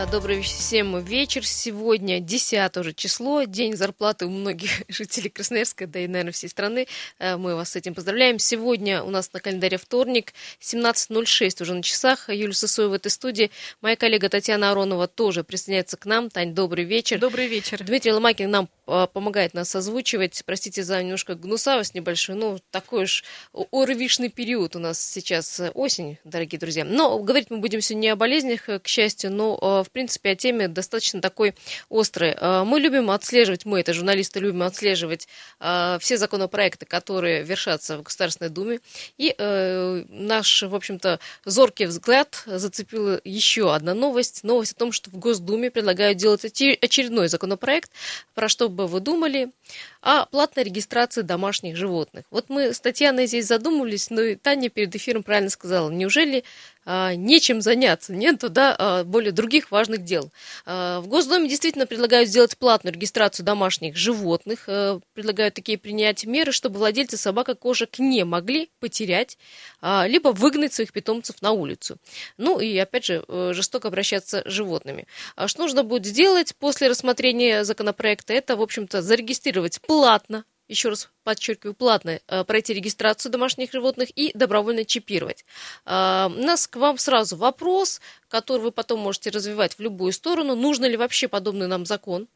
А, добрый всем вечер. Сегодня 10 уже число, день зарплаты у многих жителей Красноярска, да и, наверное, всей страны. А, мы вас с этим поздравляем. Сегодня у нас на календаре вторник, 17.06 уже на часах. Юлия Сысоева в этой студии. Моя коллега Татьяна Аронова тоже присоединяется к нам. Тань, добрый вечер. Добрый вечер. Дмитрий Ломакин нам а, помогает нас озвучивать. Простите за немножко гнусавость небольшую. Ну, такой уж орвишный период у нас сейчас э, осень, дорогие друзья. Но говорить мы будем сегодня не о болезнях, э, к счастью, но в в принципе, о теме достаточно такой острой. А, мы любим отслеживать, мы, это журналисты, любим отслеживать а, все законопроекты, которые вершатся в Государственной Думе. И э, наш, в общем-то, зоркий взгляд зацепила еще одна новость. Новость о том, что в Госдуме предлагают делать очередной законопроект. Про что бы вы думали? О платной регистрации домашних животных. Вот мы с Татьяной здесь задумывались, но и Таня перед эфиром правильно сказала, неужели нечем заняться, нет туда а, более других важных дел. А, в Госдуме действительно предлагают сделать платную регистрацию домашних животных, предлагают такие принять меры, чтобы владельцы собак и кошек не могли потерять, либо выгнать своих питомцев на улицу. Ну и, опять же, э, жестоко обращаться с животными. Что нужно будет сделать после рассмотрения законопроекта? Это, в общем-то, зарегистрировать платно еще раз подчеркиваю, платно э, пройти регистрацию домашних животных и добровольно чипировать. Э, у нас к вам сразу вопрос, который вы потом можете развивать в любую сторону. Нужно ли вообще подобный нам закон?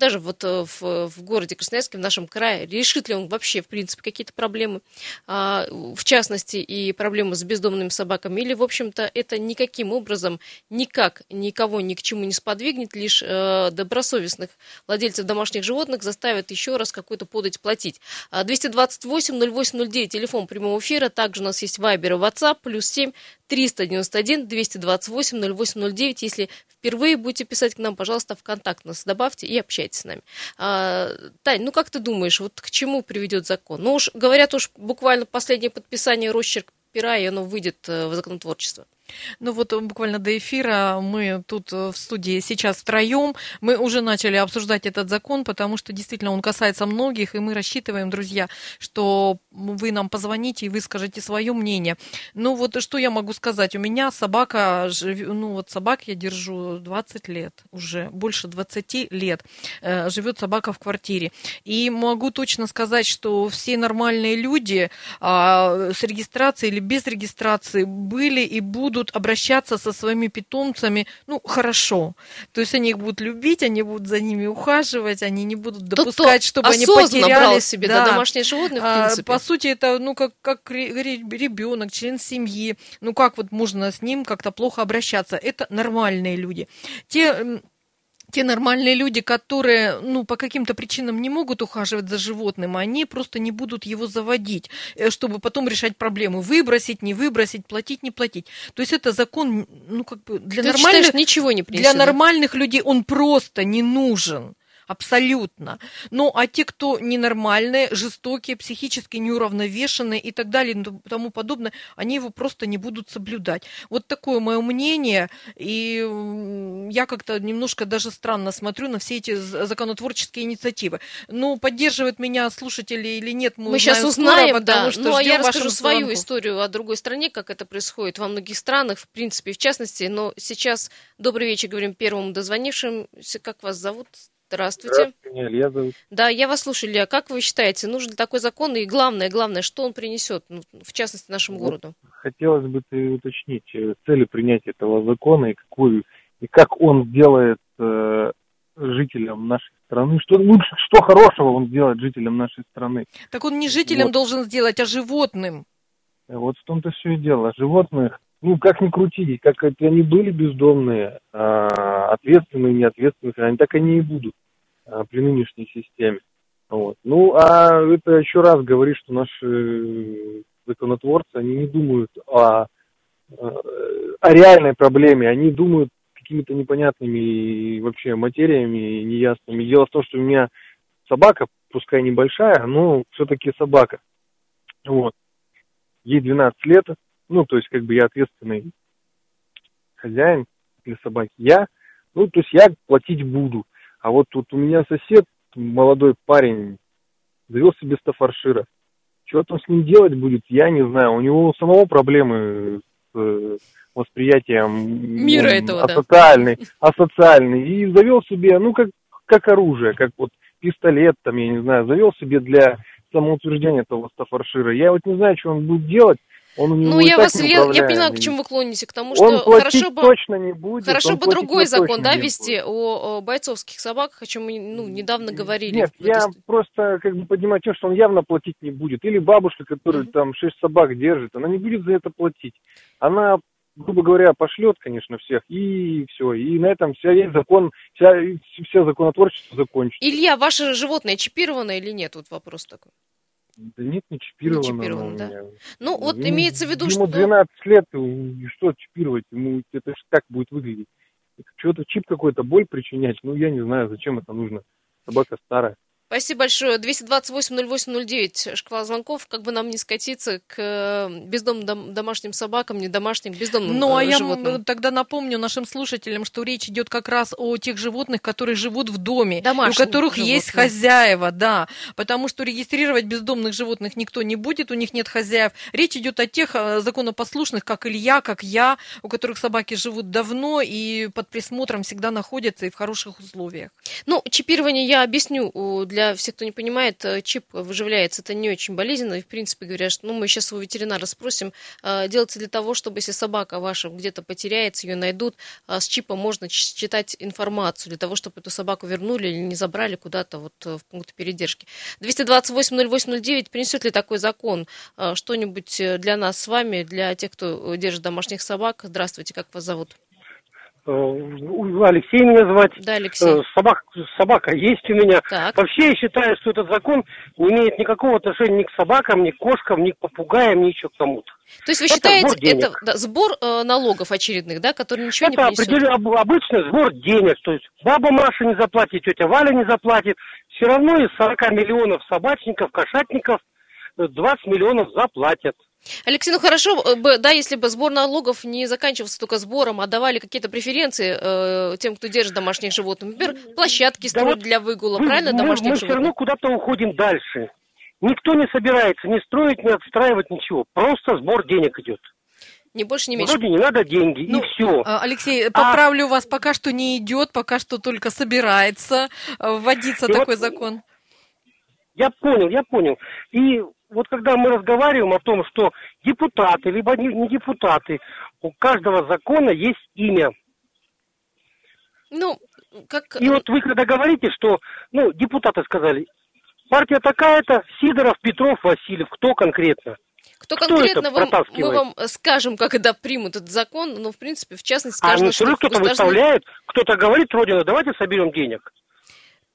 даже вот э, в, в городе Красноярске, в нашем крае, решит ли он вообще, в принципе, какие-то проблемы, а, в частности, и проблемы с бездомными собаками, или, в общем-то, это никаким образом никак никого ни к чему не сподвигнет, лишь э, добросовестных владельцев домашних животных заставят еще раз какую-то подать платить. 228-08-09, телефон прямого эфира, также у нас есть Вайбер и WhatsApp, плюс 7 391 228 0809. Если впервые будете писать к нам, пожалуйста, в контакт нас добавьте и общайтесь с нами. А, Тань, ну как ты думаешь, вот к чему приведет закон? Ну уж говорят уж буквально последнее подписание росчерк пера, и оно выйдет э, в законотворчество. Ну вот э, буквально до эфира мы тут э, в студии сейчас втроем. Мы уже начали обсуждать этот закон, потому что действительно он касается многих, и мы рассчитываем, друзья, что вы нам позвоните и выскажете свое мнение. Ну вот что я могу сказать? У меня собака, ну вот собак я держу 20 лет, уже больше 20 лет. Э, живет собака в квартире. И могу точно сказать, что все нормальные люди а, с регистрацией или без регистрации были и будут будут обращаться со своими питомцами, ну, хорошо. То есть они их будут любить, они будут за ними ухаживать, они не будут допускать, чтобы они потеряли брал себе да. Да, домашнее животное, в а, принципе. По сути, это, ну, как, как ребенок, член семьи. Ну, как вот можно с ним как-то плохо обращаться? Это нормальные люди. Те те нормальные люди, которые, ну, по каким-то причинам не могут ухаживать за животным, они просто не будут его заводить, э, чтобы потом решать проблему, выбросить, не выбросить, платить, не платить. То есть это закон, ну, как бы для Ты нормальных... Считаешь, ничего не Для нормальных людей он просто не нужен абсолютно. Ну, а те, кто ненормальные, жестокие, психически неуравновешенные и так далее и тому подобное, они его просто не будут соблюдать. Вот такое мое мнение, и я как-то немножко даже странно смотрю на все эти законотворческие инициативы. Ну, поддерживают меня слушатели или нет, мы, мы сейчас узнаем, скоро, потому да. что ну, а я расскажу свою звонку. историю о другой стране, как это происходит во многих странах, в принципе, в частности, но сейчас добрый вечер, говорим первому дозвонившимся, как вас зовут? Здравствуйте. Здравствуйте, меня Илья зовут. Да, я вас слушаю, Илья. Как вы считаете, нужен такой закон? И главное, главное, что он принесет, ну, в частности, нашему вот городу? Хотелось бы уточнить э, цели принятия этого закона и какую и как он сделает э, жителям нашей страны. Что лучше, что хорошего он сделает жителям нашей страны? Так он не жителям вот. должен сделать, а животным. Вот в том-то все и дело. Животных, ну, как ни крути, как они были бездомные, а, ответственные, неответственные, они так они и будут а, при нынешней системе. Вот. Ну, а это еще раз говорит, что наши законотворцы, они не думают о, о реальной проблеме, они думают какими-то непонятными вообще материями, неясными. Дело в том, что у меня собака, пускай небольшая, но все-таки собака. Вот. Ей 12 лет, ну, то есть, как бы я ответственный хозяин для собаки. Я, ну, то есть я платить буду. А вот тут у меня сосед, молодой парень, завел себе стафаршира Что там с ним делать будет, я не знаю. У него самого проблемы с э, восприятием Мира ну, этого, да. асоциальный, асоциальный. И завел себе, ну, как, как оружие, как вот пистолет, там, я не знаю, завел себе для самоутверждения этого стафаршира. Я вот не знаю, что он будет делать. Он у него Ну, я вас, я, я поняла, к чему вы клоните, к тому, Он что платить хорошо бы... точно не будет. Хорошо он бы другой закон, да, вести о, о бойцовских собаках, о чем мы ну, недавно говорили. Нет, этой я студии. просто как бы понимаю, что он явно платить не будет. Или бабушка, которая Мгм. там шесть собак держит, она не будет за это платить. Она, грубо говоря, пошлет, конечно, всех, и все. И на этом вся весь закон, вся, вся законотворчество закончится. Илья, ваше животное чипировано или нет? Вот вопрос такой. Да нет, не чипировано. Не чипировано, да? меня. Ну, вот Ему- имеется в виду, ему что... 12 лет, и что чипировать? Ему это ж как будет выглядеть? Что-то чип какой-то, боль причинять? Ну, я не знаю, зачем это нужно. Собака старая. Спасибо большое. 228-08-09, шквал звонков. Как бы нам не скатиться к э, бездомным дом- домашним собакам, не домашним, бездомным Ну, а э, я животным. м, тогда напомню нашим слушателям, что речь идет как раз о тех животных, которые живут в доме, и у Домашних которых есть животных. хозяева, да. Потому что регистрировать бездомных животных никто не будет, у них нет хозяев. Речь идет о тех э, законопослушных, как Илья, как я, у которых собаки живут давно и под присмотром всегда находятся и в хороших условиях. Ну, чипирование я объясню о, для всех, кто не понимает. э, Чип выживляется, это не очень болезненно. И, в принципе, говорят, что ну, мы сейчас у ветеринара спросим, э, делается для того, чтобы если собака ваша где-то потеряется, ее найдут, а с чипа можно читать информацию для того, чтобы эту собаку вернули или не забрали куда-то вот э, в пункт передержки. 228-08-09 принесет ли такой закон э, что-нибудь э, для нас с вами, для тех, кто держит домашних собак? Здравствуйте, как вас зовут? Э, Алексей меня звать. Да, Алексей. Э, Собак, собака есть у меня. Так. Вообще я считаю, что этот закон не имеет никакого отношения ни к собакам, ни к кошкам, ни к попугаям, ни еще к кому-то. То есть вы Это считаете, сбор денег. это да, сбор э, налогов очередных, да, который ничего Это не принесет? определенно об- обычный сбор денег. То есть баба Маша не заплатит, тетя Валя не заплатит. Все равно из 40 миллионов собачников, кошатников э, 20 миллионов заплатят. Алексей, ну хорошо бы, да, если бы сбор налогов не заканчивался только сбором, а давали какие-то преференции э, тем, кто держит домашних животных. Например, площадки Да строят вот для выгула, Мы- правильно, мы, домашних мы все равно животных? куда-то уходим дальше. Никто не собирается ни строить, ни отстраивать ничего. Просто сбор денег идет. Не больше, не меньше. Вроде не надо деньги, Ну, и все. А, Алексей, поправлю вас, пока что не идет, пока что только собирается э, вводиться И такой вот- закон. Я понял, я понял. И вот когда мы разговариваем о том, что депутаты, либо не, не депутаты, у каждого закона есть имя. Ну, как... И вот вы когда говорите, что, ну, депутаты сказали, партия такая-то, Сидоров, Петров, Васильев, кто конкретно? Кто кто конкретно это вам, мы вам скажем, когда примут этот закон, но в принципе, в частности, А сказано, ну, что кто-то государственный- выставляет, кто-то говорит, Родина, давайте соберем денег.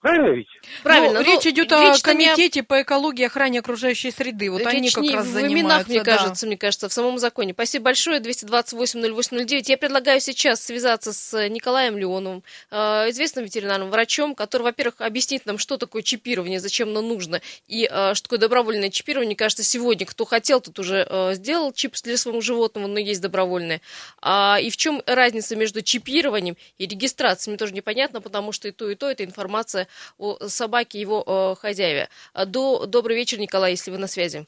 Правильно ведь? Правильно. Ну, ну, речь идет о речь-то не комитете по экологии и охране окружающей среды. Вот они Речь как не раз в занимаются. именах, мне да. кажется, мне кажется, в самом законе. Спасибо большое, 228-08-09. Я предлагаю сейчас связаться с Николаем Леоновым, э, известным ветеринарным врачом, который, во-первых, объяснит нам, что такое чипирование, зачем оно нужно, и э, что такое добровольное чипирование. Мне кажется, сегодня, кто хотел, тот уже э, сделал чип для своего животного, но есть добровольное. А, и в чем разница между чипированием и регистрацией, мне тоже непонятно, потому что и то, и то это информация о собаке и его э, хозяеве. А До, добрый вечер, Николай, если вы на связи.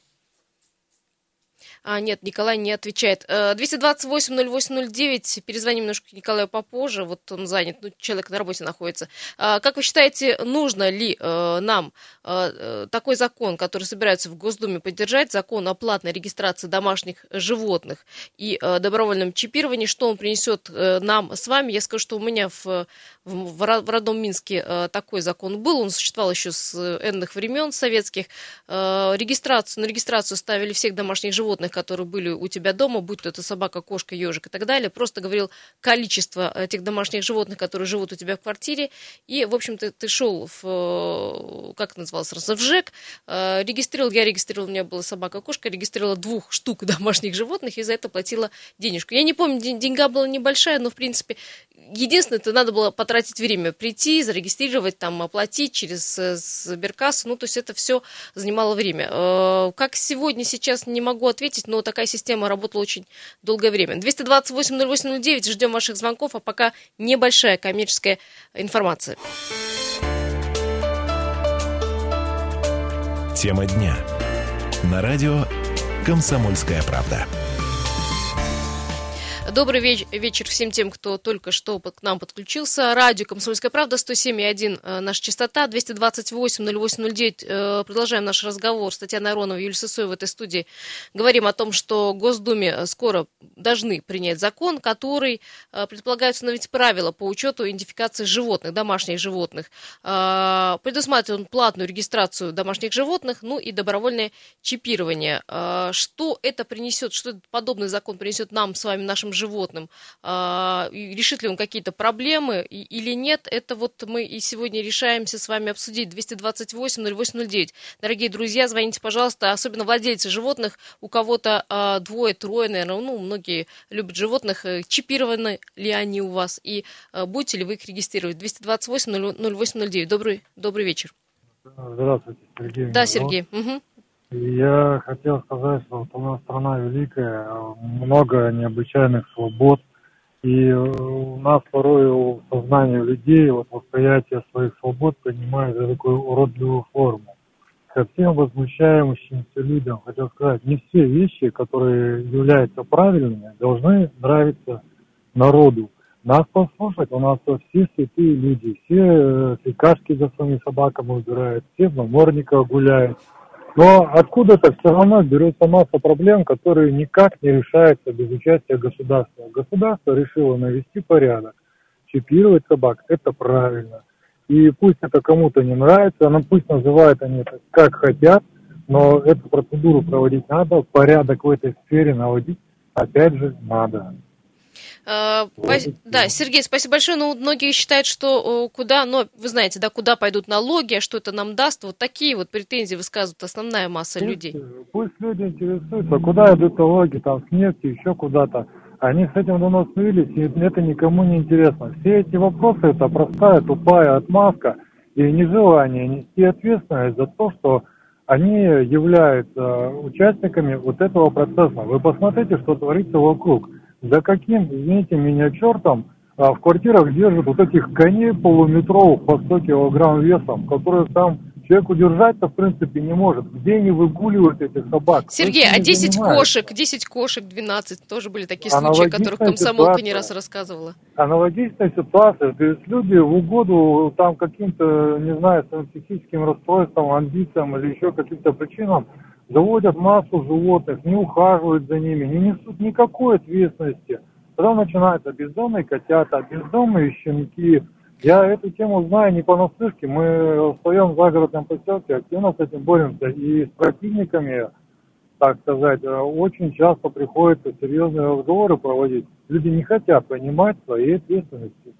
А, нет, Николай не отвечает. Э, 228-08-09, перезвоним немножко Николаю попозже, вот он занят, ну, человек на работе находится. А, Как вы считаете, нужно ли э, нам э, э, такой закон, который собирается в Госдуме поддержать, закон о платной регистрации домашних животных и э, добровольном чипировании, что он принесет э, нам с вами? Я скажу, что у меня в, в, в ро- в родном Минске э, такой закон был, он существовал еще с э, энных времен советских. Э, Регистрацию, на регистрацию ставили всех домашних животных, которые были у тебя дома, будь то это собака, кошка, ежик и так далее. Просто говорил количество этих домашних животных, которые живут у тебя в квартире. И, в общем-то, ты шел в, э, как это называлось, в э, регистрировал, я регистрировал, у меня была собака, кошка, регистрировала двух штук домашних животных и за это платила денежку. Я не помню, ден- деньга была небольшая, но, в принципе, единственное, это надо было потратить время, прийти, зарегистрировать, там, оплатить через э, Сберкассу, ну, то есть это все занимало время. Как сегодня, сейчас не могу ответить, но такая система работала очень долгое время. 228-08-09, ждем ваших звонков, а пока небольшая коммерческая информация. Тема дня. На радио «Комсомольская правда». Добрый веч- вечер всем тем, кто только что под- к нам подключился. Радио «Комсомольская правда», 107,1 э, наша частота, 228-08-09. Э, продолжаем наш разговор с Татьяной Ароновой и в этой студии. Говорим о том, что Госдуме э, скоро должны принять закон, который э, предполагает установить правила по учету идентификации животных, домашних животных. Э, предусматривает он платную регистрацию домашних животных, ну и добровольное чипирование. Э, Что это принесет, что подобный закон принесет нам с вами, нашим животным? А, и Решит ли он какие-то проблемы и- или нет? Это вот мы и сегодня решаемся с вами обсудить. 228-08-09. Дорогие друзья, звоните, пожалуйста, особенно владельцы животных. У кого-то а, двое, трое, наверное, ну, многие любят животных. Э, Чипированы ли они у вас? И а, будете ли вы их регистрировать? 228-08-09. Добрый, добрый вечер. Здравствуйте, Сергей. Да. Сергей. Мгм. Я хотел сказать, что вот у нас страна великая, много необычайных свобод, и у нас порой в сознании людей вот восприятие своих свобод принимает за такую уродливую форму. Ко всем возмущающимся людям хотел сказать, не все вещи, которые являются правильными, должны нравиться народу. Нас послушать, у нас все святые люди, все э, цикашки за своими собаками убирают, все в намордниках гуляют. Но откуда-то все равно берется масса проблем, которые никак не решаются без участия государства. Государство решило навести порядок. Чипировать собак – это правильно. И пусть это кому-то не нравится, но пусть называют они это как хотят, но эту процедуру проводить надо, порядок в этой сфере наводить опять же надо. А, пос- Да, Сергей, спасибо большое. Ну, многие считают, что о, куда, но вы знаете, да, куда пойдут налоги, а что это нам даст. Вот такие вот претензии высказывают основная масса людей. Пусть, пусть люди интересуются, куда идут налоги, там, с нефти, еще куда-то. Они с этим давно смирились, и это никому не интересно. Все эти вопросы – это простая, тупая отмазка и нежелание нести ответственность за то, что они являются участниками вот этого процесса. Вы посмотрите, что творится вокруг. За каким, извините меня, чертом а, в квартирах держат вот этих коней полуметровых по 100 килограмм весом, которые там человек удержать-то в принципе не может. Где они выгуливают этих собак? Сергей, а не 10 занимается? кошек, 10 кошек, 12, тоже были такие случаи, о которых комсомолка не ситуация. раз рассказывала. Аналогичная ситуация. То есть люди в угоду там каким-то, не знаю, своим психическим расстройствам, амбициям или еще каким-то причинам заводят массу животных, не ухаживают за ними, не несут никакой ответственности. Потом начинаются бездомные котята, бездомные щенки. Я эту тему знаю не понаслышке. Мы в своем загородном поселке активно с этим боремся. И с противниками, так сказать, очень часто приходится серьезные разговоры проводить. Люди не хотят понимать своей ответственности.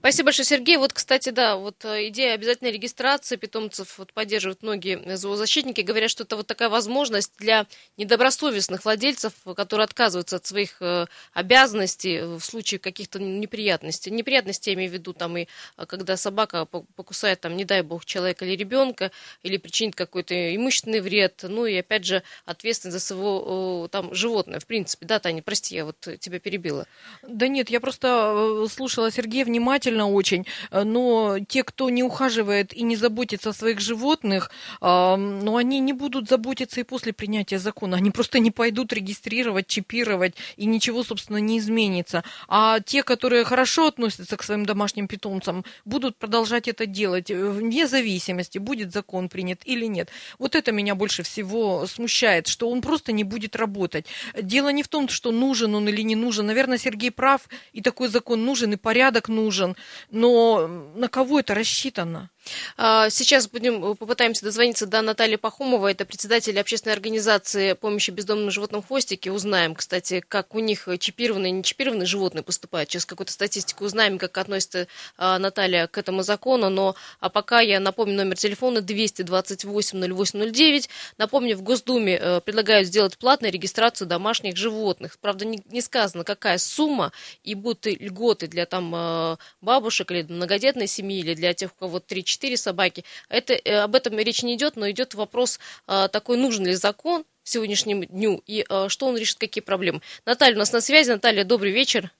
Спасибо большое, Сергей. Вот, кстати, да, вот э, идея обязательной регистрации питомцев вот, поддерживают многие зоозащитники. Говорят, что это вот такая возможность для недобросовестных владельцев, которые отказываются от своих э, обязанностей в случае каких-то неприятностей. Неприятности я имею в виду, там, и э, когда собака по- покусает, там, не дай бог, человека или ребенка, или причинит какой-то имущественный вред, ну и, опять же, ответственность за своего, э, там, животное, в принципе. Да, Таня, прости, я вот тебя перебила. Да нет, я просто э, слушала Сергея внимательно очень, э, но те, кто не ухаживает и не заботится о своих животных, э, ну, они не будут заботиться и после принятия закона. Они просто не пойдут регистрировать, чипировать, и ничего, собственно, не изменится. А те, которые хорошо относятся к своим домашним питомцам, будут продолжать это делать э, вне зависимости, будет закон принят или нет. Вот это меня больше всего смущает, что он просто не будет работать. Дело не в том, что нужен он или не нужен. Наверное, Сергей прав, и такой закон нужен, и порядок нужен. Но на кого это рассчитано? А, Сейчас будем э, попытаемся дозвониться до Натальи Пахомовой, это председатель общественной организации помощи бездомным животным хвостики. Узнаем, кстати, как у них чипированные и не чипированные животные поступают. Сейчас какую-то статистику узнаем, как относится а, Наталья к этому закону. Но а пока я напомню номер телефона 228 0809. Напомню, в Госдуме э, предлагают сделать платную регистрацию домашних животных. Правда, не, сказано, какая сумма и будут льготы для там э, бабушек или многодетной семьи, или для тех, у кого 3-4 собаки. Это, э, об этом речь не идет, но идет вопрос э, такой, нужен ли закон в сегодняшнем дню и э, что он решит, какие проблемы. Наталья у нас на связи. Наталья, добрый вечер.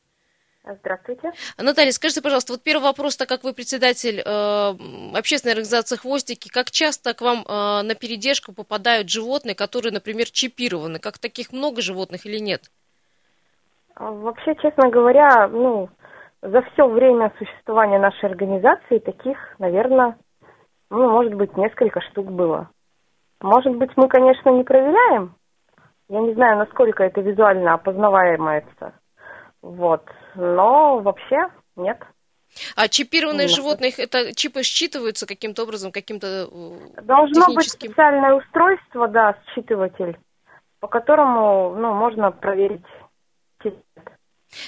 Здравствуйте. Наталья, скажите, пожалуйста, вот первый вопрос, так как вы председатель э, общественной организации «Хвостики», как часто к вам э, на передержку попадают животные, которые, например, чипированы? Как таких много животных или нет? А, Вообще, честно говоря, ну, за все время существования нашей организации таких, наверное, ну, может быть, несколько штук было. Может быть, мы, конечно, не проверяем. Я не знаю, насколько это визуально опознаваемо это. Вот. Но вообще нет. А чипированные Нет. животные, их- это чипы считываются каким-то образом, каким-то э, Должно быть техническим? специальное устройство, да, считыватель, по которому, ну, можно проверить.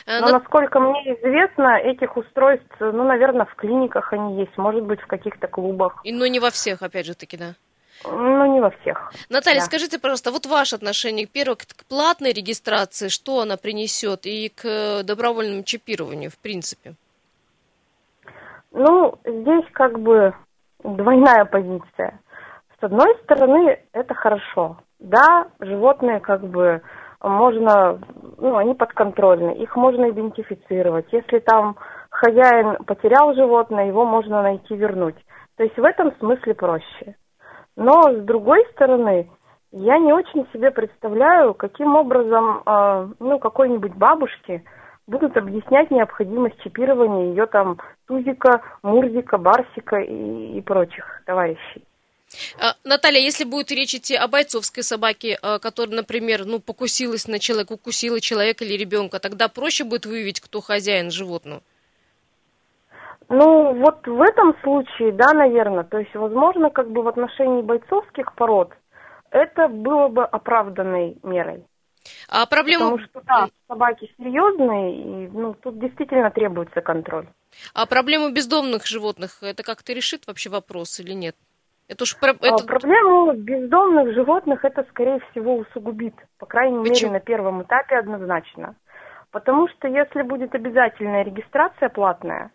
Э, Но, Нат- насколько мне известно, этих устройств, ну, наверное, в клиниках они есть, может быть, в каких-то клубах. и- Но не во всех, опять же таки, да. Ну, не во всех. Наталья, Да. скажите, пожалуйста, вот ваше отношение, первое, к платной регистрации, что она принесет, и к добровольному чипированию, в принципе? Ну, здесь как бы двойная позиция. С одной стороны, это хорошо. Да, животные как бы можно, ну, они подконтрольны, их можно идентифицировать. Если там хозяин потерял животное, его можно найти, вернуть. То есть в этом смысле проще. Но с другой стороны, я не очень себе представляю, каким образом, э, ну, какой-нибудь бабушке будут объяснять необходимость чипирования ее там Тузика, Мурзика, Барсика и, и прочих товарищей. А, Наталья, если будет речь идти о бойцовской собаке, э, которая, например, ну, покусилась на человека, укусила человека или ребенка, тогда проще будет выявить, кто хозяин животного? Ну, вот в этом случае, да, наверное, то есть, возможно, как бы в отношении бойцовских пород это было бы оправданной мерой. А проблему, Потому что, да, собаки серьезные, и, ну, тут действительно требуется контроль. а проблему бездомных животных, это как-то решит вообще вопрос или нет? Это уж про- А это- Проблему бездомных животных это, скорее всего, усугубит. По крайней Почему? мере, на первом этапе однозначно. Потому что если будет обязательная регистрация платная,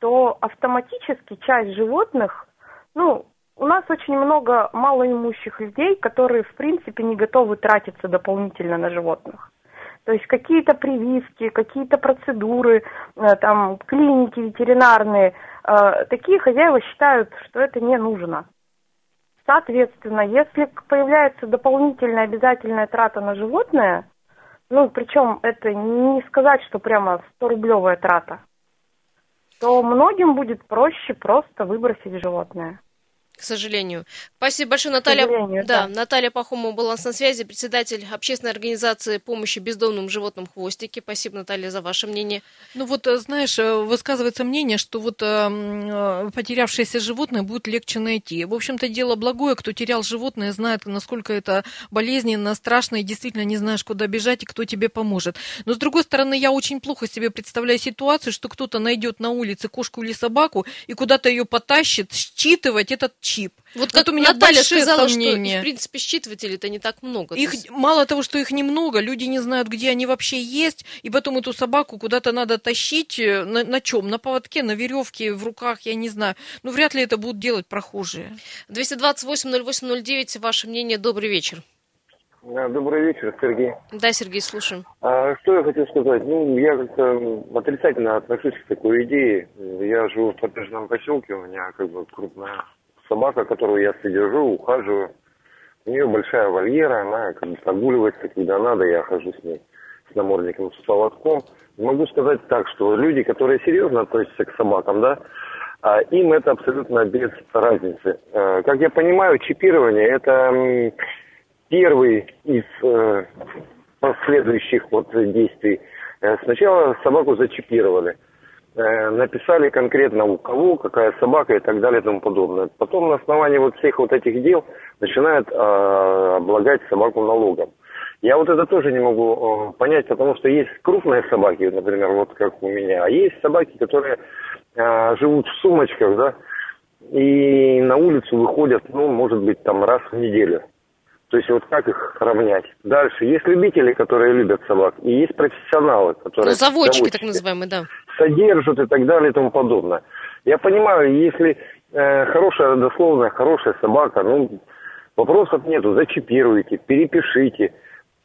то автоматически часть животных, ну, у нас очень много малоимущих людей, которые, в принципе, не готовы тратиться дополнительно на животных. То есть какие-то прививки, какие-то процедуры, э, там, клиники ветеринарные, э, такие хозяева считают, что это не нужно. Соответственно, если появляется дополнительная обязательная трата на животное, ну, причем это не сказать, что прямо 100-рублевая трата, то многим будет проще просто выбросить животное. К сожалению. Спасибо большое, Наталья. да, да. Наталья Пахомова была на связи, председатель общественной организации помощи бездомным животным «Хвостики». Спасибо, Наталья, за ваше мнение. Ну вот, э, знаешь, э, высказывается мнение, что вот э, э, потерявшееся животное будет легче найти. В общем-то, дело благое, кто терял животное, знает, насколько это болезненно, страшно, и действительно не знаешь, куда бежать и кто тебе поможет. Но, с другой стороны, я очень плохо себе представляю ситуацию, что кто-то найдет на улице кошку или собаку и куда-то ее потащит, считывать этот чип. Вот как у меня Наталья большие сказала, сомнения. что, в принципе, считывателей-то не так много. Их есть- мало того, что их немного, люди не знают, где они вообще есть, и потом эту собаку куда-то надо тащить э, на, на чем? На поводке, на веревке, в руках, я не знаю. Ну, вряд ли это будут делать прохожие. 228-08-09, ваше мнение, добрый вечер. Добрый вечер, Сергей. Да, Сергей, слушаем. А что я хотел сказать? Ну, я как-то отрицательно отношусь к такой идее. Я живу в коттеджном поселке, у меня как бы крупная собака, которую я содержу, ухаживаю. У нее большая вольера, она как бы прогуливается, когда надо, я хожу с ней с намордником, с поводком. Могу сказать так, что люди, которые серьезно относятся к собакам, да, а, им это абсолютно без разницы. Э, Как я понимаю, чипирование – это первый из э, последующих вот действий. Э, Сначала собаку зачипировали, написали конкретно у кого, какая собака и так далее и тому подобное. Потом на основании вот всех вот этих дел начинают э, облагать собаку налогом. Я вот это тоже не могу э, понять, потому что есть крупные собаки, например, вот как у меня, а есть собаки, которые э, живут в сумочках, да, и на улицу выходят, ну, может быть, там раз в неделю. То есть вот как их равнять? Дальше. Есть любители, которые любят собак, и есть профессионалы, которые... Ну, заводчики, так заводчики, называемые, да. Содержат и так далее и тому подобное. Я понимаю, если э, хорошая, дословная, хорошая собака, ну, вопросов нету, зачипируйте, перепишите.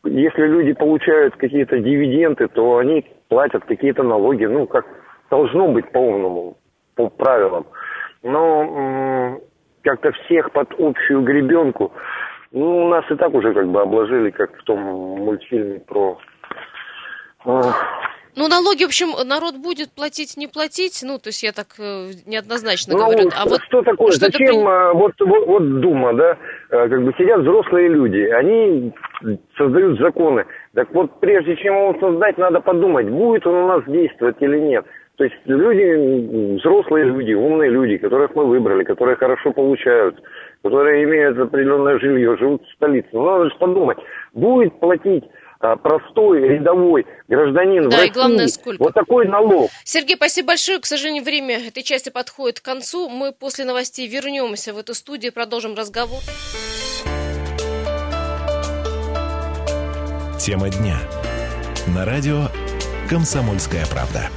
Если люди получают какие-то дивиденды, то они платят какие-то налоги, ну, как должно быть по умному, по правилам. Но как-то всех под общую гребенку, ну, нас и так уже как бы обложили, как в том мультфильме про... э, Ну, налоги, в общем, народ будет платить, не платить, ну, то есть я так э, неоднозначно Ну, говорю. что, А вот что такое? что-то Зачем при- а, вот, вот, вот Дума, да, а, как бы сидят взрослые люди, они создают законы. Так вот, прежде чем его создать, надо подумать, будет он у нас действовать или нет. То есть люди, взрослые люди, умные люди, которых мы выбрали, которые хорошо получают, которые имеют определенное жилье, живут в столице. Ну, надо же подумать, будет платить простой рядовой гражданин в Да, и России главное, сколько. вот такой налог. Сергей, спасибо большое. К сожалению, время этой части подходит к концу. Мы после новостей вернемся в эту студию, продолжим разговор. Тема дня. На радио «Комсомольская правда».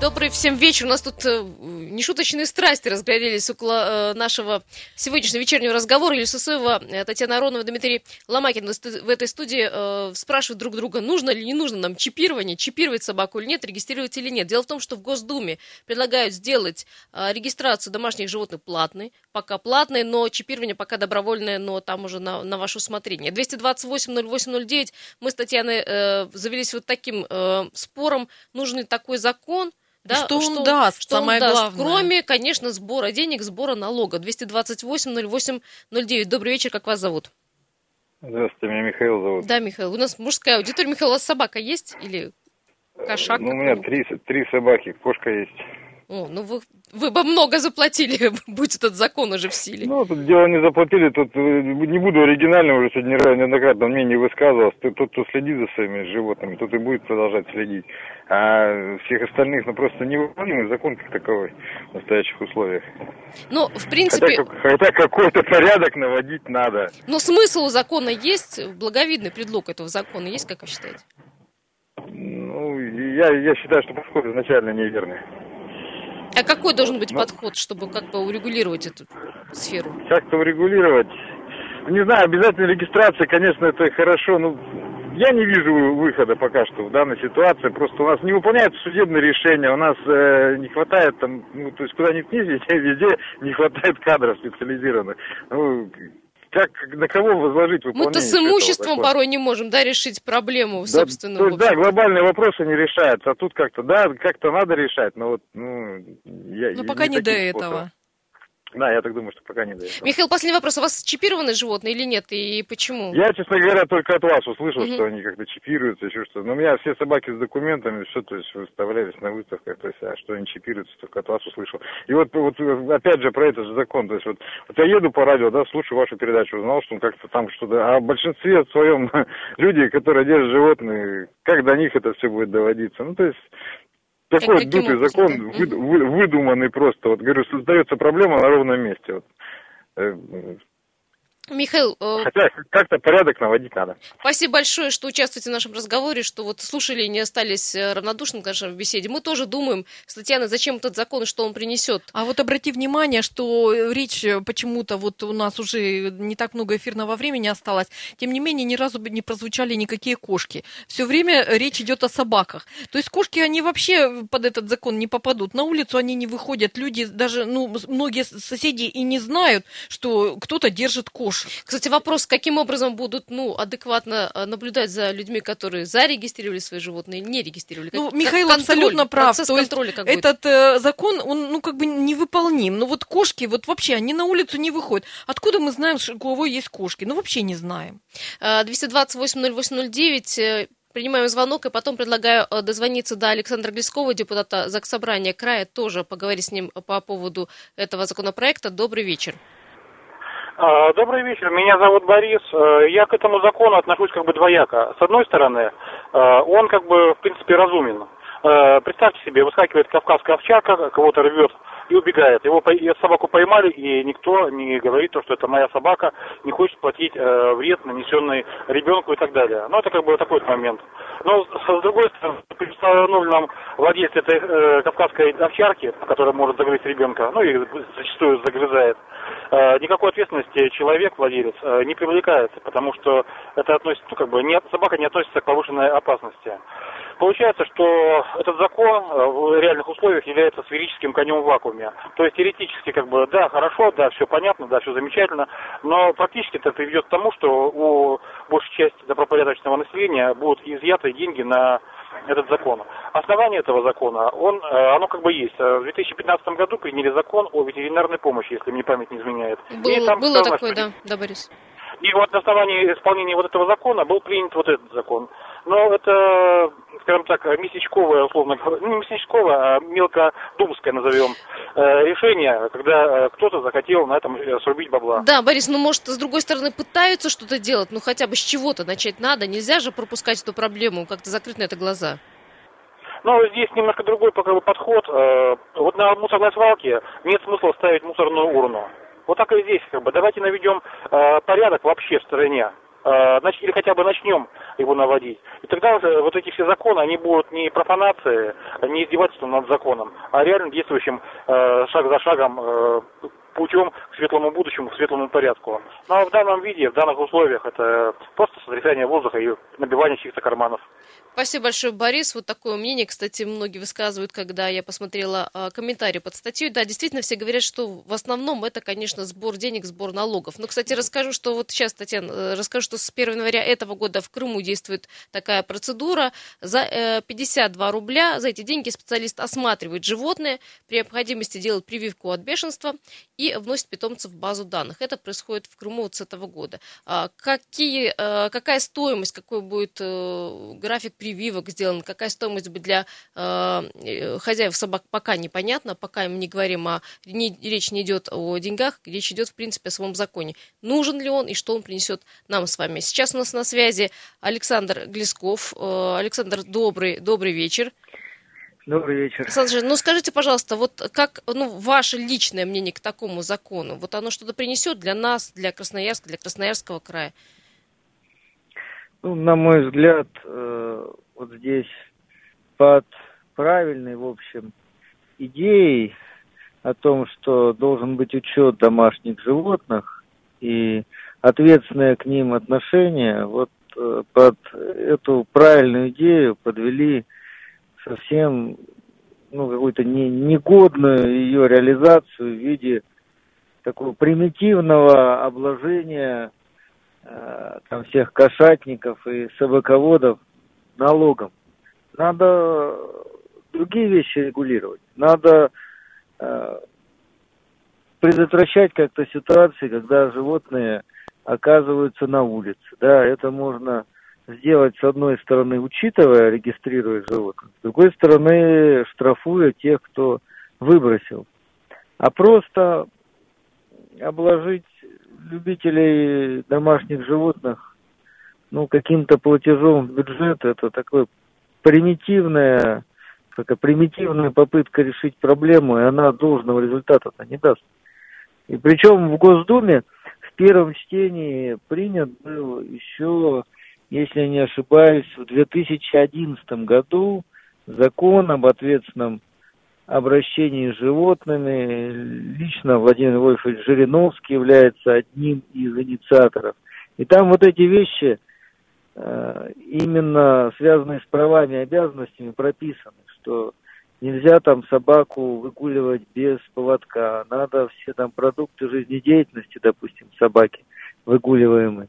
Добрый всем вечер. У нас тут э, нешуточные страсти разгорелись около э, нашего сегодняшнего вечернего разговора. Илья Сысоева, э, Татьяна Аронова, Дмитрий Ломакин в этой студии э, спрашивают друг друга, нужно или не нужно нам чипирование, чипировать собаку или нет, регистрировать или нет. Дело в том, что в Госдуме предлагают сделать регистрацию домашних животных платной, пока платной, но чипирование пока добровольное, но там уже на, на ваше усмотрение. 228-08-09 мы с Татьяной завелись вот таким спором, нужен ли такой закон, да, что он даст, что он самое даст, главное. кроме, конечно, сбора денег, сбора налога. 228-08-09. Добрый вечер, как вас зовут? Здравствуйте, меня Михаил зовут. Да, Михаил, у нас мужская аудитория. Михаил, у вас собака есть или кошак? Ну, у меня три, три собаки, кошка есть. О, ну вы, вы бы много заплатили, будь этот закон уже в силе. Ну, тут дело не заплатили, тут э, не буду оригинальным, уже сегодня неоднократно мнение высказывался. Тут, тот, кто следит за своими животными, тот и будет продолжать следить. А всех остальных, ну, просто невыполнимый закон как таковой в настоящих условиях. Ну, в Хотя, принципе, как- хотя какой-то порядок наводить надо. но смысл у закона есть, благовидный предлог этого закона есть, как вы считаете? Ну, я, я считаю, что подход изначально неверный. А какой должен быть Ну. подход, чтобы как бы урегулировать эту сферу? как-то урегулировать. Не знаю, обязательно регистрация, конечно, это хорошо, но я не вижу выхода пока что в данной ситуации. Просто у нас не выполняются судебные решения, у нас э, не хватает там, ну, то есть куда ни везде, везде не хватает кадров специализированных. Ну, как, на кого возложить выполнение? Мы-то с этого имуществом порой не можем, да, решить проблему Да, собственную. то есть, да, глобальные вопросы не решаются, а тут как-то, да, как-то надо решать, но вот, ну, я... Но пока не до таким способом. Да, я так думаю, что пока не до этого. Михаил, последний вопрос. У вас чипированы животные или нет? И почему? Я, честно говоря, только от вас услышал, Мгм. что они как-то чипируются, еще что-то. Но у меня все собаки с документами, все, то есть выставлялись на выставках, то есть, а что они чипируются, только от вас услышал. И вот, вот опять же про этот же закон, то есть вот, вот я еду по радио, да, слушаю вашу передачу, узнал, что он как-то там что-то, а в большинстве своем люди, которые держат животные, как до них это все будет доводиться? Ну, то есть такой каким дутый закон, да? вы- вы- выдуманный просто. Вот говорю, создается проблема на ровном месте. Вот. Михаил, э, Хотя как-то порядок наводить надо. спасибо большое, что участвуете в нашем разговоре, что вот слушали и не остались э, равнодушны к нашей беседе. Мы тоже думаем с Татьяной, зачем этот закон и что он принесет. А вот обрати внимание, что речь э, почему-то вот у нас уже не так много эфирного времени осталось. Тем не менее, ни разу бы не прозвучали никакие кошки. Все время речь идет о собаках. То есть кошки, они вообще под этот закон не попадут. На улицу они не выходят. Люди, даже ну, многие соседи и не знают, что кто-то держит кошек. Кстати, вопрос, каким образом будут ну, адекватно э, наблюдать за людьми, которые зарегистрировали свои животные или не регистрировали? Ну, Как- Михаил контроль, абсолютно прав. Процесс контроля как? Этот э, закон, он, ну, как бы невыполним. Ну, вот кошки, вот вообще, они на улицу не выходят. Откуда мы знаем, что у кого есть кошки? Ну, вообще не знаем. Э, 228-08-09. э, Принимаем звонок и потом предлагаю э, дозвониться до Александра Глескова, депутата Заксобрания края, тоже поговорить с ним по поводу этого законопроекта. Добрый вечер. А, Добрый вечер, меня зовут Борис. Э, Я к этому закону отношусь как бы двояко. С одной стороны, э, он как бы в принципе разумен. Э, Представьте себе, выскакивает кавказская овчарка, кого-то рвет и убегает. Его собаку поймали, и никто не говорит, то, что это моя собака, не хочет платить э, вред, нанесенный ребенку и так далее. Ну, это как бы такой момент. Но, с другой стороны, при установленном владельце этой э, кавказской овчарки, которая может загрызть ребенка, ну и зачастую загрызает, э, никакой ответственности человек, владелец, э, не привлекается, потому что это относится, ну, как бы, не, собака не относится к повышенной опасности. Получается, что этот закон э, в реальных условиях является сферическим конем в вакууме. То есть теоретически, как бы, да, хорошо, да, все понятно, да, все замечательно, но практически это приведет к тому, что у большей части добропорядочного населения будут изъяты деньги на этот закон. Основание этого закона, он, э, оно как бы есть. Э, В 2015 году приняли закон о ветеринарной помощи, если мне память не изменяет. И Был- там было сказано, такое, что- да, да, Борис. и вот на основании исполнения вот этого закона был принят вот этот закон. Но это, скажем так, местечковое, условно говоря, ну, не местечковое, а мелкодумское, назовем, э, решение, когда э, кто-то захотел на этом э, срубить бабла. Да, Борис, ну может, с другой стороны, пытаются что-то делать, ну хотя бы с чего-то начать надо. Нельзя же пропускать эту проблему, как-то закрыть на это глаза. Но здесь немножко другой бы, подход. Вот на мусорной свалке нет смысла ставить мусорную урну. Вот так и здесь, как бы. Давайте наведем порядок вообще в стране. Э, нач- или хотя бы начнем его наводить. И тогда уже вот эти все законы, они будут не профанацией, не издевательством над законом, а реально действующим э, шаг за шагом э, путем к светлому будущему, к светлому порядку. А в данном виде, в данных условиях, это просто сотрясание воздуха и набивание чьих-то карманов. Спасибо большое, Борис. Вот такое мнение, кстати, многие высказывают, когда я посмотрела а, комментарии под статьей. Да, действительно, все говорят, что в основном это, конечно, сбор денег, сбор налогов. Но, кстати, расскажу, что вот сейчас, Татьяна, э, расскажу, что с 1 января этого года в Крыму действует такая процедура. За э, 52 рубля за эти деньги специалист осматривает животное, при необходимости делает прививку от бешенства и вносит питомцев в базу данных. Это происходит в Крыму вот с этого года. А какие, э, какая стоимость, какой будет э, график прививок сделан, какая стоимость будет для э, хозяев собак, пока непонятно, пока мы не говорим о... Не, речь не идет о деньгах, речь идет, в принципе, о своем законе. Нужен ли он и что он принесет нам с вами. Сейчас у нас на связи Александр Глесков. Александр, добрый, добрый вечер. Добрый вечер. Александр, ну скажите, пожалуйста, вот как, ну, ваше личное мнение к такому закону? Вот оно что-то принесет для нас, для Красноярска, для Красноярского края? Ну, на мой взгляд, э, вот здесь под правильной, в общем, идеей о том, что должен быть учет домашних животных и ответственное к ним отношение, вот э, под эту правильную идею подвели совсем ну, какую-то не, негодную ее реализацию в виде такого примитивного обложения э, там всех кошатников и собаководов налогом. Надо другие вещи регулировать. Надо э, предотвращать как-то ситуации, когда животные оказываются на улице. Да, это можно сделать, с одной стороны, учитывая, регистрируя животных, с другой стороны, штрафуя тех, кто выбросил. А просто обложить любителей домашних животных ну, каким-то платежом в бюджет, это такое примитивная, такая примитивная попытка решить проблему, и она должного результата-то не даст. И причем в Госдуме в первом чтении принят был еще, если не ошибаюсь, в 2011 году закон об ответственном обращении с животными. Лично Владимир Вольфович Жириновский является одним из инициаторов. И там вот эти вещи, э, именно связанные с правами и обязанностями, прописаны, что нельзя там собаку выгуливать без поводка, надо все там продукты жизнедеятельности, допустим, собаки выгуливаемые,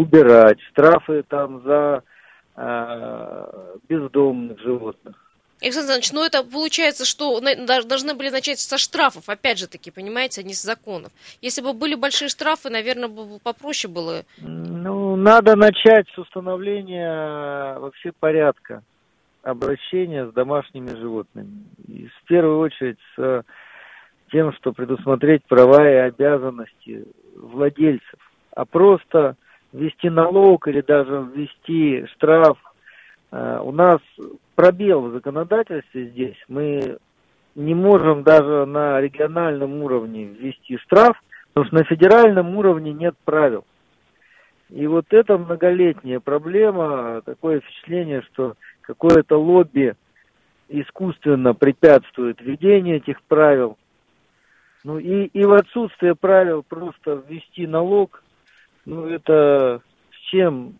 убирать, штрафы там за э, бездомных животных. Александр Иванович, ну это получается, что должны были начать со штрафов, опять же таки, понимаете, а не с законов. Если бы были большие штрафы, наверное, бы попроще было. Ну, надо начать с установления вообще порядка обращения с домашними животными. И в первую очередь с тем, что предусмотреть права и обязанности владельцев. А просто ввести налог или даже ввести штраф. э, У нас пробел в законодательстве здесь. Мы не можем даже на региональном уровне ввести штраф, потому что на федеральном уровне нет правил. И вот это многолетняя проблема, такое впечатление, что какое-то лобби искусственно препятствует введению этих правил. Ну и, и в отсутствие правил просто ввести налог, ну это с чем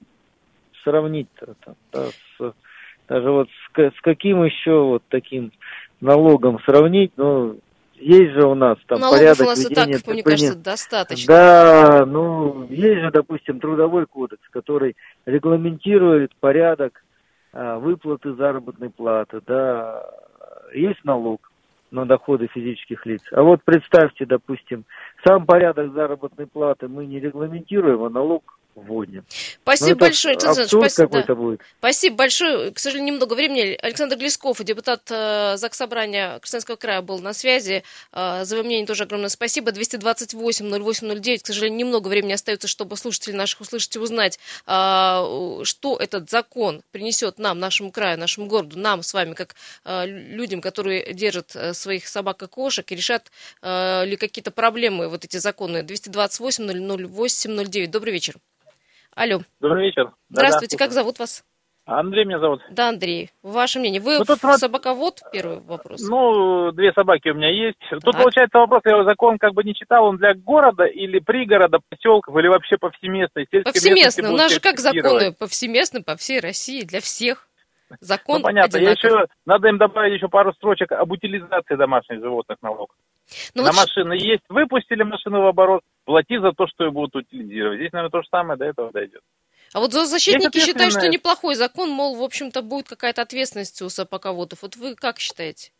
сравнить-то? Там, да, с, даже вот с, с каким еще вот таким налогом сравнить, ну есть же у нас там Налогов порядок у нас и так, ведения мне кажется, достаточно. Да, ну, есть же, допустим, трудовой кодекс, который регламентирует порядок а, выплаты заработной платы, да, есть налог на доходы физических лиц. А вот представьте, допустим, сам порядок заработной платы мы не регламентируем, а налог вводим. Спасибо Ну, это большое, Александр Александрович, спасибо, да. будет. Спасибо большое. К сожалению, немного времени. Александр Глесков, депутат э, ЗАГС Собрания Красноярского края, был на связи. Э, за его мнение тоже огромное спасибо. 228-08-09. К сожалению, немного времени остается, чтобы слушатели наших услышать и узнать, э, что этот закон принесет нам, нашему краю, нашему городу, нам с вами, как э, людям, которые держат э, своих собак и кошек, и решат э, ли какие-то проблемы вот эти законы. 228-08-09. Добрый вечер. Алло. Добрый вечер. Здравствуйте, Да-да, как зовут вас? Андрей меня зовут. Да, Андрей, ваше мнение. Вы Ну, тут собаковод? Первый вопрос. Ну, две собаки у меня есть. Тут Так. получается вопрос, я закон как бы не читал, он для города или пригорода, поселков, или вообще местности Повсеместно. У нас же как законы повсеместно по всей России, для всех. Закон Ну, понятно. Я еще, надо им добавить еще пару строчек об утилизации домашних животных налог. Ну, На вот машины есть, выпустили машину в оборот, плати за то, что ее будут утилизировать. Здесь, наверное, то же самое до этого дойдет. А вот защитники считают, что неплохой закон, мол, в общем-то, будет какая-то ответственность у собаководов. Вот вы как считаете?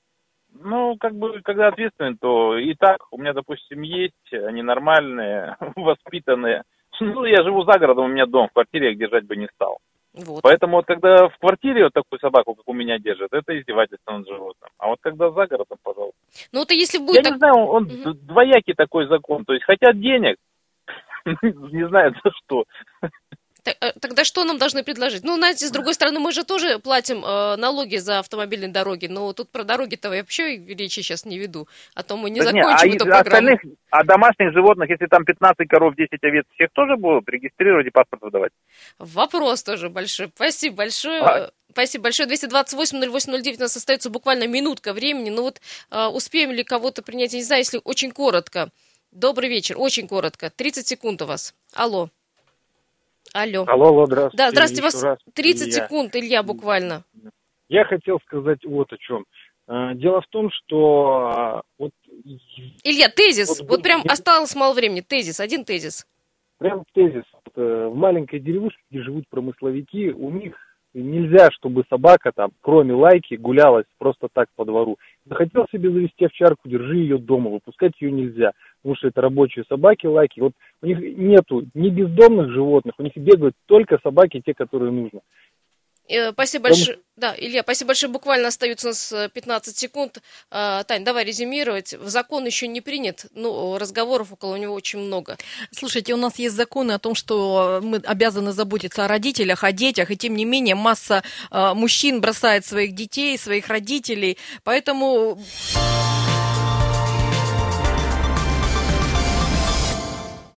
Ну, как бы, когда ответственный, то и так, у меня, допустим, есть, они нормальные, воспитанные. Ну, я живу за городом, у меня дом, в квартире я их держать бы не стал. Вот. Поэтому вот когда в квартире вот такую собаку, как у меня держат, это издевательство над животным. А вот когда за городом, пожалуйста. Ну, вот если Я будет не так... знаю, он Мгм. д- двоякий такой закон. То есть хотят денег, не знаю за что. Э, Тогда что нам должны предложить? Ну, знаете, с другой стороны, мы же тоже платим э, налоги за автомобильные дороги, но тут про дороги-то я вообще речи сейчас не веду, а то мы не Да закончим а эту программу. остальных, а домашних животных, если там 15 коров, 10 овец, всех тоже будут регистрировать и паспорт выдавать? Вопрос тоже большой. Спасибо большое. А- Спасибо большое. 228-08-09 у нас остается буквально минутка времени. Ну вот э, успеем ли кого-то принять, я не знаю, если очень коротко. Добрый вечер, очень коротко. 30 секунд у вас. Алло. Алло. Алло, алло, здравствуйте. Да, здравствуйте, еще вас раз. 30 Илья. секунд, Илья, буквально. Я хотел сказать вот о чем. А, Дело в том, что а, вот Илья, тезис. Вот Вот прям осталось мало времени. Тезис, один тезис. прям тезис. Э, в маленькой деревушке, где живут промысловики, у них нельзя, чтобы собака там, кроме лайки, гулялась просто так по двору. Захотел себе завести овчарку, держи ее дома, выпускать ее нельзя, потому что это рабочие собаки, лайки. Вот у них нету ни бездомных животных, у них бегают только собаки, те, которые нужно. Э, Спасибо большое. Да, Илья, спасибо большое. Буквально остается у нас э, 15 секунд. А, Тань, давай резюмировать. Закон еще не принят, но разговоров около него очень много. Слушайте, у нас есть законы о том, что мы обязаны заботиться о родителях, о детях, и тем не менее масса э, мужчин бросает своих детей, своих родителей. Поэтому